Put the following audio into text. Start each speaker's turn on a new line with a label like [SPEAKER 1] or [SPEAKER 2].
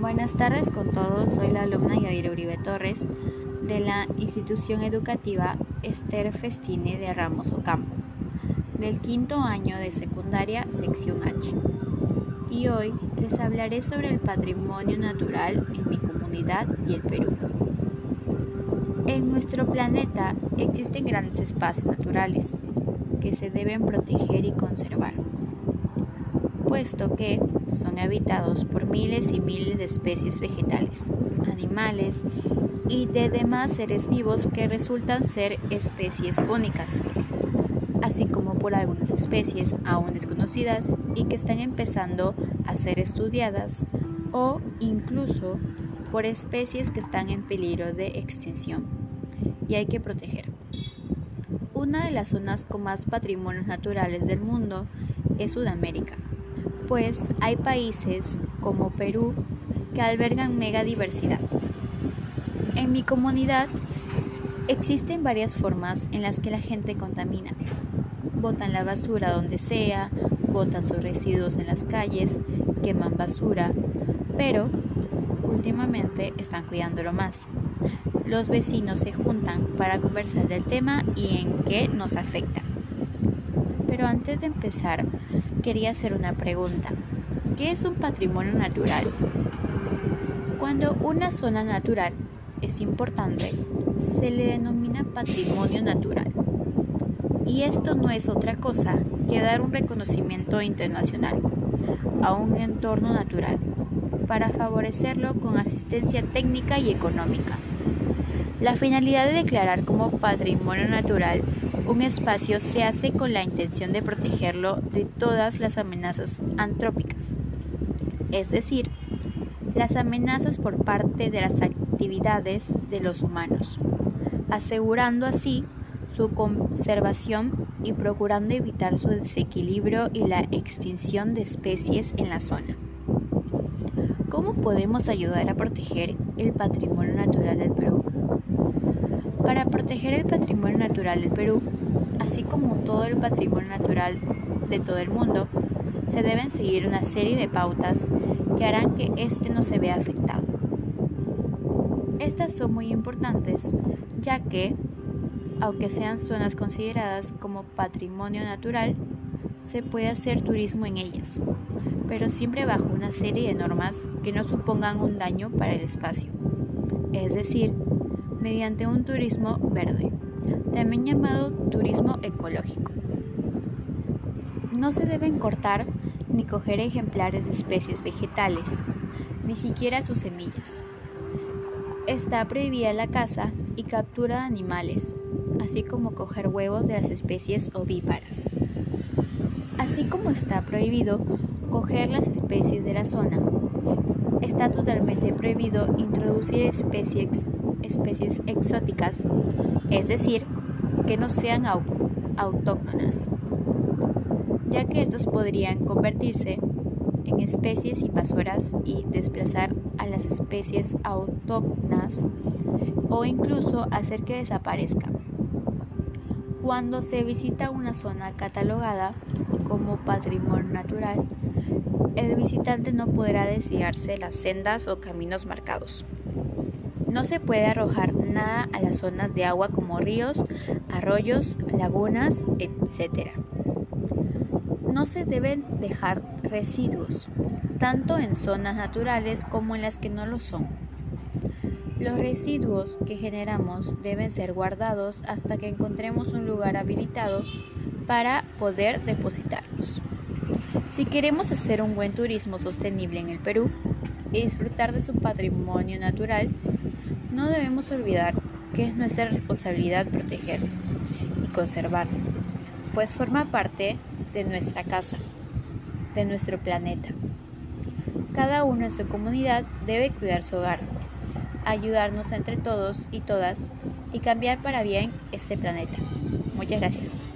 [SPEAKER 1] Buenas tardes con todos, soy la alumna Yair Uribe Torres de la institución educativa Esther Festine de Ramos Ocampo, del quinto año de secundaria sección H. Y hoy les hablaré sobre el patrimonio natural en mi comunidad y el Perú. En nuestro planeta existen grandes espacios naturales que se deben proteger y conservar puesto que son habitados por miles y miles de especies vegetales, animales y de demás seres vivos que resultan ser especies únicas, así como por algunas especies aún desconocidas y que están empezando a ser estudiadas o incluso por especies que están en peligro de extinción y hay que proteger. Una de las zonas con más patrimonios naturales del mundo es Sudamérica pues hay países como Perú que albergan mega diversidad. En mi comunidad existen varias formas en las que la gente contamina. Botan la basura donde sea, botan sus residuos en las calles, queman basura, pero últimamente están cuidándolo más. Los vecinos se juntan para conversar del tema y en qué nos afecta. Pero antes de empezar, quería hacer una pregunta. ¿Qué es un patrimonio natural? Cuando una zona natural es importante, se le denomina patrimonio natural. Y esto no es otra cosa que dar un reconocimiento internacional a un entorno natural para favorecerlo con asistencia técnica y económica. La finalidad de declarar como patrimonio natural un espacio se hace con la intención de protegerlo de todas las amenazas antrópicas, es decir, las amenazas por parte de las actividades de los humanos, asegurando así su conservación y procurando evitar su desequilibrio y la extinción de especies en la zona. ¿Cómo podemos ayudar a proteger el patrimonio natural del Perú? Para proteger el patrimonio natural del Perú, así como todo el patrimonio natural de todo el mundo, se deben seguir una serie de pautas que harán que éste no se vea afectado. Estas son muy importantes, ya que, aunque sean zonas consideradas como patrimonio natural, se puede hacer turismo en ellas, pero siempre bajo una serie de normas que no supongan un daño para el espacio, es decir, mediante un turismo verde también llamado turismo ecológico. No se deben cortar ni coger ejemplares de especies vegetales, ni siquiera sus semillas. Está prohibida la caza y captura de animales, así como coger huevos de las especies ovíparas. Así como está prohibido coger las especies de la zona, está totalmente prohibido introducir especies, especies exóticas, es decir, que no sean autóctonas, ya que estas podrían convertirse en especies invasoras y desplazar a las especies autóctonas o incluso hacer que desaparezcan. Cuando se visita una zona catalogada como patrimonio natural, el visitante no podrá desviarse de las sendas o caminos marcados. No se puede arrojar nada a las zonas de agua como ríos, arroyos, lagunas, etc. No se deben dejar residuos, tanto en zonas naturales como en las que no lo son. Los residuos que generamos deben ser guardados hasta que encontremos un lugar habilitado para poder depositarlos. Si queremos hacer un buen turismo sostenible en el Perú y disfrutar de su patrimonio natural, no debemos olvidar que es nuestra responsabilidad protegerlo y conservarlo, pues forma parte de nuestra casa, de nuestro planeta. Cada uno en su comunidad debe cuidar su hogar, ayudarnos entre todos y todas y cambiar para bien este planeta. Muchas gracias.